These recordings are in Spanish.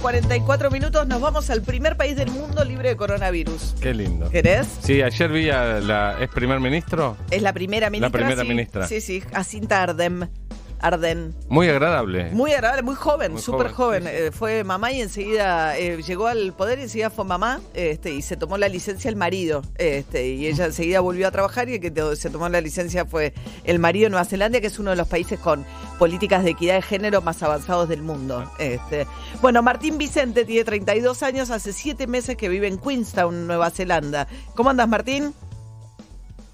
44 minutos, nos vamos al primer país del mundo libre de coronavirus. Qué lindo. ¿Querés? Sí, ayer vi a la ex primer ministro. Es la primera ministra. La primera sí. ministra. Sí, sí, Jacinta Ardem. Arden. Muy agradable. Muy agradable, muy joven, Muy súper joven. joven, sí, sí. Eh, fue mamá y enseguida eh, llegó al poder y enseguida fue mamá este, y se tomó la licencia el marido. Este, y ella enseguida volvió a trabajar y el que to- se tomó la licencia fue el marido de Nueva Zelanda, que es uno de los países con políticas de equidad de género más avanzados del mundo. Este, bueno, Martín Vicente tiene 32 años, hace 7 meses que vive en Queenstown, Nueva Zelanda. ¿Cómo andas, Martín?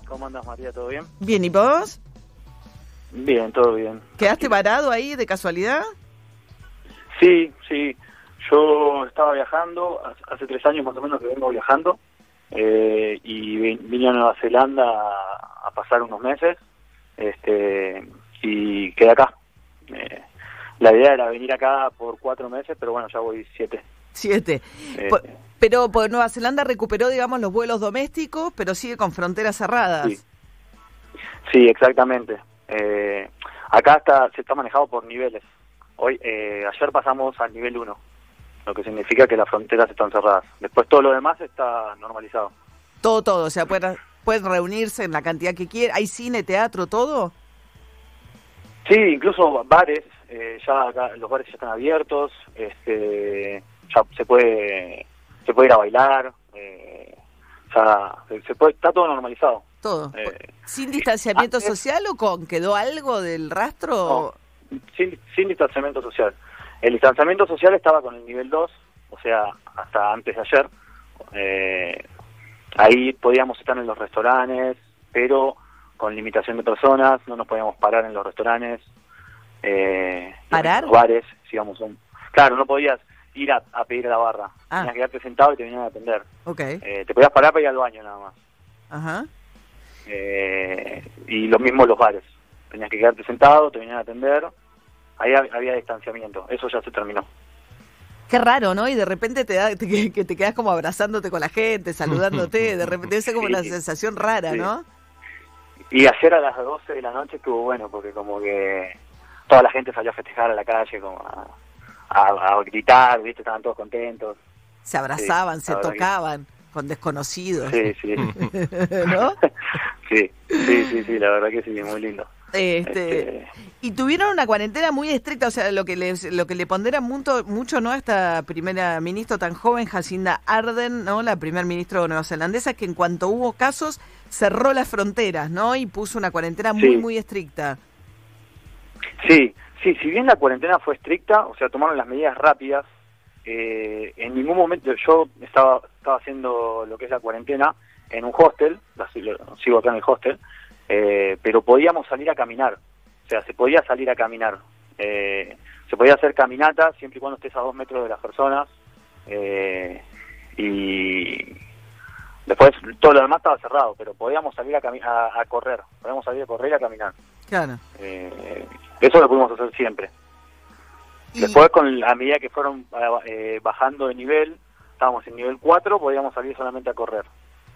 ¿Cómo andas, María? ¿Todo bien? Bien, ¿y vos? Bien, todo bien. ¿Quedaste varado ahí de casualidad? Sí, sí. Yo estaba viajando, hace- tres años más o menos que vengo viajando, eh, y vi- vine a Nueva Zelanda a, a pasar unos meses, este, y quedé acá. Eh, la idea era venir acá por cuatro meses, pero bueno, ya voy siete. Siete. Eh, Pero pues, Nueva Zelanda recuperó, digamos, los vuelos domésticos, pero sigue con fronteras cerradas. Sí. Sí, exactamente. Eh, acá está, se está manejado por niveles. Hoy, eh, ayer pasamos al nivel 1, lo que significa que las fronteras están cerradas. Después todo lo demás está normalizado. Todo, todo. O sea, pueden, pueden reunirse en la cantidad que quieran. ¿Hay cine, teatro, todo? Sí, incluso bares, eh, ya acá los bares ya están abiertos, este, ya se puede, se puede ir a bailar, eh, ya se- se puede, está todo normalizado. Todo. Eh, ¿Sin distanciamiento antes- social o con? ¿Quedó algo del rastro? No, sin, sin distanciamiento social. El distanciamiento social estaba con el nivel 2, o sea, hasta antes de ayer. Eh, ahí podíamos estar en los restaurantes, pero con limitación de personas, no nos podíamos parar en los restaurantes. Eh, ¿Parar? Los bares, digamos. un- claro, no podías ir a, a pedir a la barra. Ah. Tenías que quedarte sentado y te venían a atender. Ok. Eh, te podías parar para ir al baño nada más. Ajá. Eh, y lo mismo los bares. Tenías que quedarte sentado, te venían a atender. Ahí hab- había distanciamiento. Eso ya se terminó. Qué raro, ¿no? Y de repente te da te- que, te quedas como abrazándote con la gente, saludándote. De repente ser como Sí. una sensación rara, Sí. ¿no? Y ayer a las 12 de la noche estuvo bueno, porque como que toda la gente salió a festejar a la calle, como a, a- a gritar, ¿viste? Estaban todos contentos. Se abrazaban, Sí, se que- tocaban con desconocidos, Sí, sí. ¿no? sí, sí, sí, sí, la verdad que sí, muy lindo. Este, Este, y tuvieron una cuarentena muy estricta, o sea, lo que le, lo que le pondera mucho, mucho ¿no? a esta primera ministra tan joven, Jacinda Arden, ¿no? La primer ministra neozelandesa, que en cuanto hubo casos cerró las fronteras, ¿no? Y puso una cuarentena muy, Sí. muy estricta. Sí, sí, si bien la cuarentena fue estricta, o sea, tomaron las medidas rápidas, eh, en ningún momento yo estaba, estaba haciendo lo que es la cuarentena en un hostel, la sigo, sigo acá en el hostel, eh, pero podíamos salir a caminar, o sea, se podía salir a caminar, eh, se podía hacer caminata siempre y cuando estés a dos metros de las personas, eh, y después todo lo demás estaba cerrado, pero podíamos salir a, a correr, podíamos salir a correr y a caminar. Claro. Eh, eso lo pudimos hacer siempre. Después, con a medida que fueron eh, bajando de nivel, estábamos en nivel 4, podíamos salir solamente a correr.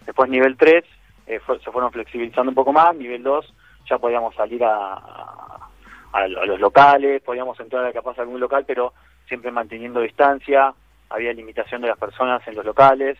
Después, nivel 3, eh, fue- se fueron flexibilizando un poco más. Nivel 2, ya podíamos salir a, a, a los locales, podíamos entrar a capaz a algún local, pero siempre manteniendo distancia. Había limitación de las personas en los locales.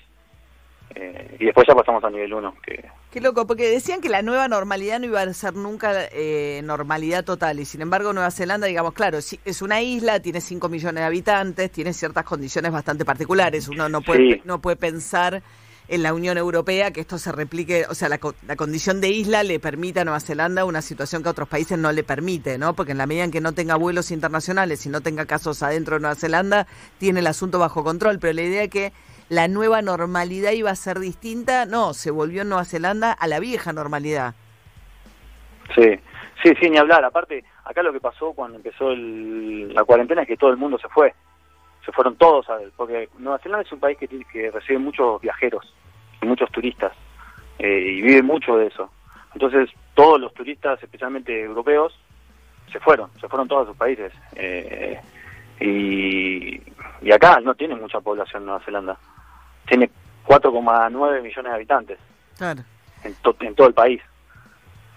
Eh, y después ya pasamos a nivel 1, que Qué loco, porque decían que la nueva normalidad no iba a ser nunca eh, normalidad total, y sin embargo Nueva Zelanda, digamos, claro, sí, es una isla, tiene 5 millones de habitantes, tiene ciertas condiciones bastante particulares, uno no puede, Sí. no puede pensar en la Unión Europea que esto se replique, o sea, la, la condición de isla le permite a Nueva Zelanda una situación que a otros países no le permite, ¿no? Porque en la medida en que no tenga vuelos internacionales y no tenga casos adentro de Nueva Zelanda, tiene el asunto bajo control, pero la idea de que la nueva normalidad iba a ser distinta, no, se volvió en Nueva Zelanda a la vieja normalidad. Sí, sí, sí, ni hablar. Aparte, acá lo que pasó cuando empezó el- la cuarentena es que todo el mundo se fue. Se fueron todos, a, porque Nueva Zelanda es un país que recibe muchos viajeros y muchos turistas eh, y vive mucho de eso. Entonces, todos los turistas, especialmente europeos, se fueron, se fueron todos a sus países. Eh, y, y acá no tiene mucha población Nueva Zelanda. Tiene 4,9 millones de habitantes Claro. en, to- en todo el país.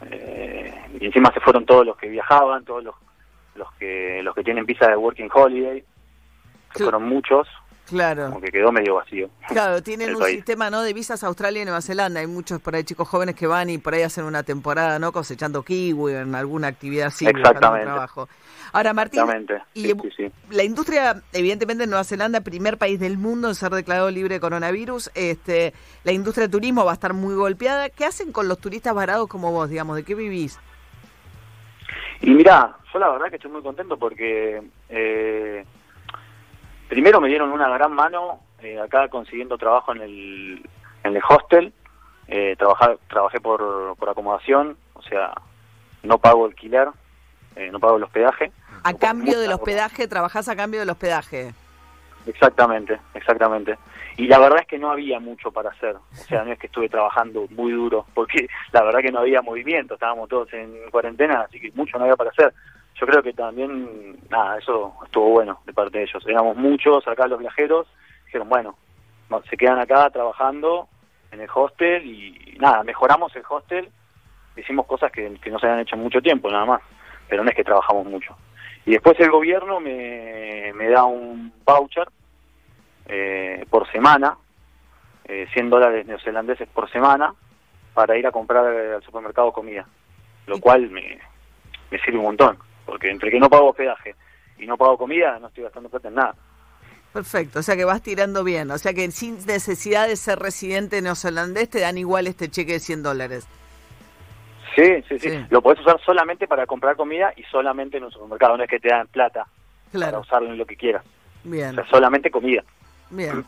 Eh, y encima se fueron todos los que viajaban, todos los, los que los que tienen visa de working holiday. que Sí. fueron muchos, Claro. como que quedó medio vacío. Claro, tienen un país. sistema no de visas a Australia y Nueva Zelanda. Hay muchos por ahí chicos jóvenes que van y por ahí hacen una temporada, ¿no? Cosechando kiwi en alguna actividad así, Exactamente. trabajo. Ahora, Martín, Exactamente. y Sí, sí, sí. la industria, evidentemente en Nueva Zelanda, primer país del mundo en ser declarado libre de coronavirus, este, la industria de turismo va a estar muy golpeada. ¿Qué hacen con los turistas varados como vos, digamos? ¿De qué vivís? Y mirá, yo la verdad que estoy muy contento porque eh, primero me dieron una gran mano eh, acá consiguiendo trabajo en el, en el hostel. Eh, trabajar, trabajé por, por acomodación, o sea, no pago alquiler, eh, no pago el hospedaje. A cambio del hospedaje, trabajás a cambio del hospedaje. Exactamente, exactamente. Y la verdad es que no había mucho para hacer. O sea, no es que estuve trabajando muy duro, porque la verdad que no había movimiento, estábamos todos en cuarentena, así que mucho no había para hacer. Yo creo que también, nada, eso estuvo bueno de parte de ellos. Éramos muchos acá los viajeros, dijeron, bueno, no, se quedan acá trabajando en el hostel y nada, mejoramos el hostel, hicimos cosas que, que no se habían hecho en mucho tiempo, nada más, pero no es que trabajamos mucho. Y después el gobierno me, me da un voucher eh, por semana, eh, 100 dólares neozelandeses por semana, para ir a comprar al supermercado comida, lo cual me, me sirve un montón, porque entre que no pago hospedaje y no pago comida, no estoy gastando plata en nada. Perfecto, o sea que vas tirando bien, o sea que sin necesidad de ser residente neozelandés te dan igual este cheque de 100 dólares. Sí, sí, sí, Sí. Lo podés usar solamente para comprar comida y solamente en un supermercado, no es que te dan plata para usarlo en lo que quieras. O bien, sea, solamente comida. Bien.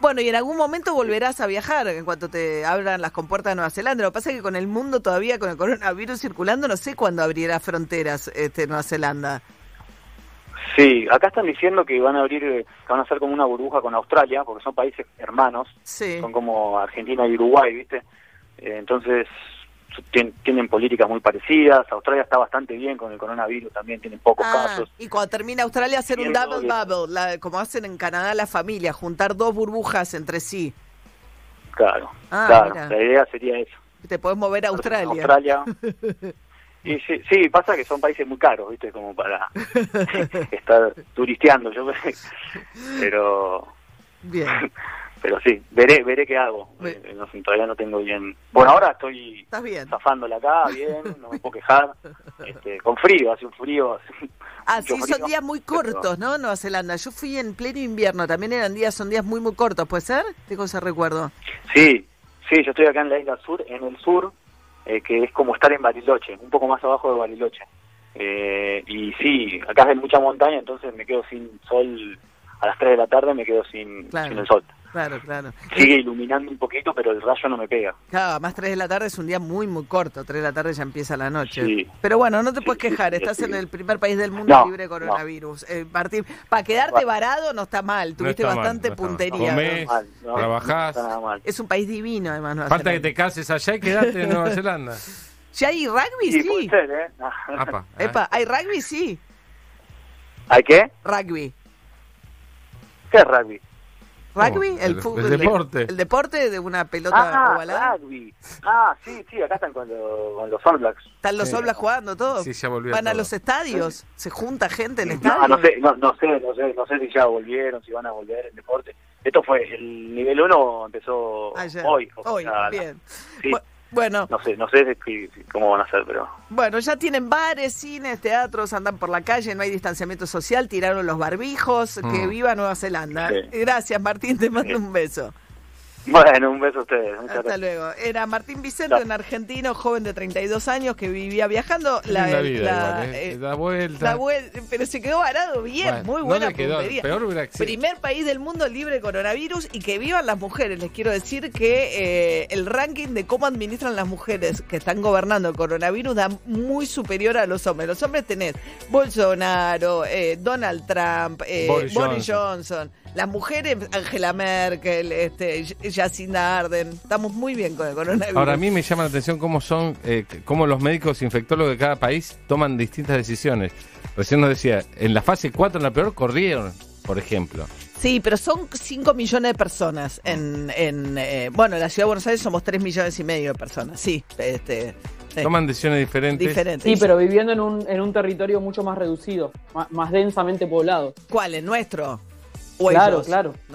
Bueno, y en algún momento volverás a viajar en cuanto te abran las compuertas de Nueva Zelanda. Lo que pasa es que con el mundo todavía, con el coronavirus circulando, no sé cuándo abrirá fronteras este, Nueva Zelanda. Sí, acá están diciendo que van a abrir, eh, que van a hacer como una burbuja con Australia, porque son países hermanos, Sí, son como Argentina y Uruguay, ¿viste? Eh, entonces tienen políticas muy parecidas. Australia está bastante bien con el coronavirus, también tienen pocos Ah, casos. y cuando termina Australia hacer un double bubble, la- como hacen en Canadá la familia, juntar dos burbujas entre sí. Claro, Ah, claro. mira. La idea sería eso. Te podés mover a Australia. Australia. Y sí, sí, pasa que son países muy caros, ¿viste? Como para estar turisteando, yo pero Bien. Pero sí, veré veré qué hago. Eh, no todavía no tengo bien. Bueno, ahora estoy Estás bien. zafándola acá, bien, no me puedo quejar. Este, con frío, hace un frío. hace Ah, sí, frío, son días muy cortos, ¿no? Nueva Zelanda. Yo fui en pleno invierno, también eran días, son días muy, muy cortos, ¿puede ser? ¿Qué cosa recuerdo? Sí, sí, yo estoy acá en la isla sur, en el sur, eh, que es como estar en Bariloche, un poco más abajo de Bariloche. Eh, y sí, acá hay mucha montaña, entonces me quedo sin sol a las 3 de la tarde, me quedo sin, Claro. sin el sol. Claro, claro. Sigue iluminando un poquito, pero el rayo no me pega. Claro, más 3 de la tarde es un día muy, muy corto. 3 de la tarde ya empieza la noche. Sí. Pero bueno, no te Sí, puedes quejar. sí, Estás sí. en el primer país del mundo No, libre de no. coronavirus. Eh, Martín, para quedarte varado no está mal. Tuviste está bastante no está mal. puntería. Comés, no, trabajás. no está nada mal. Es un país divino, además. Nueva Falta que te cases allá y quedate en Nueva Zelanda. ¿Ya hay rugby? Sí, Sí. puede ser, ¿eh? Apa, Epa, ¿hay rugby? Sí. ¿Hay qué? Rugby. ¿Qué es rugby? ¿Rugby? El, el- fútbol. el deporte. El deporte de una pelota Ah, ovalada. rugby. Ah, sí, sí, acá están con, lo- con los All Blacks. Están los Sí. All Blacks jugando todo. Sí, ya volvió Van a todo. los estadios. Se junta gente en No, estadios. no sé, no, no sé, no sé, no sé si ya volvieron, si van a volver el deporte. Esto fue, el nivel 1 empezó Ayer. hoy. o Hoy, sea, bien. sí. Bu- Bueno, No sé, no sé si- si- cómo van a hacer, pero bueno, ya tienen bares, cines, teatros, andan por la calle, no hay distanciamiento social, tiraron los barbijos, que Mm. viva Nueva Zelanda. Sí. Gracias, Martín, te mando Sí. un beso. Bueno, un beso a ustedes. Muchas Hasta gracias. luego. Era Martín Vicente, un argentino joven de 32 años que vivía viajando. La, la vida la- igual, ¿eh? eh, Da vuelta. la vuel- pero se quedó varado bien, Bueno, muy no buena le quedó, peor. Primer país del mundo libre de coronavirus y que vivan las mujeres. Les quiero decir que eh, el ranking de cómo administran las mujeres que están gobernando el coronavirus da muy superior a los hombres. Los hombres tenés Bolsonaro, eh, Donald Trump, eh, Boris, Boris Johnson. Las mujeres, Angela Merkel, este, Jacinda Arden. Estamos muy bien con el coronavirus. Ahora a mí me llama la atención cómo son, eh, cómo los médicos infectólogos de cada país toman distintas decisiones. Recién nos decía, en la fase 4, en la peor, corrieron, por ejemplo. Sí, pero son 5 millones de personas. En, en eh, bueno, en la ciudad de Buenos Aires somos 3 millones y medio de personas. Sí, este, sí, Toman decisiones diferentes. diferentes. Sí, pero viviendo en un, en un territorio mucho más reducido, más, más densamente poblado. ¿Cuál? ¿El nuestro? O claro, ellos. claro.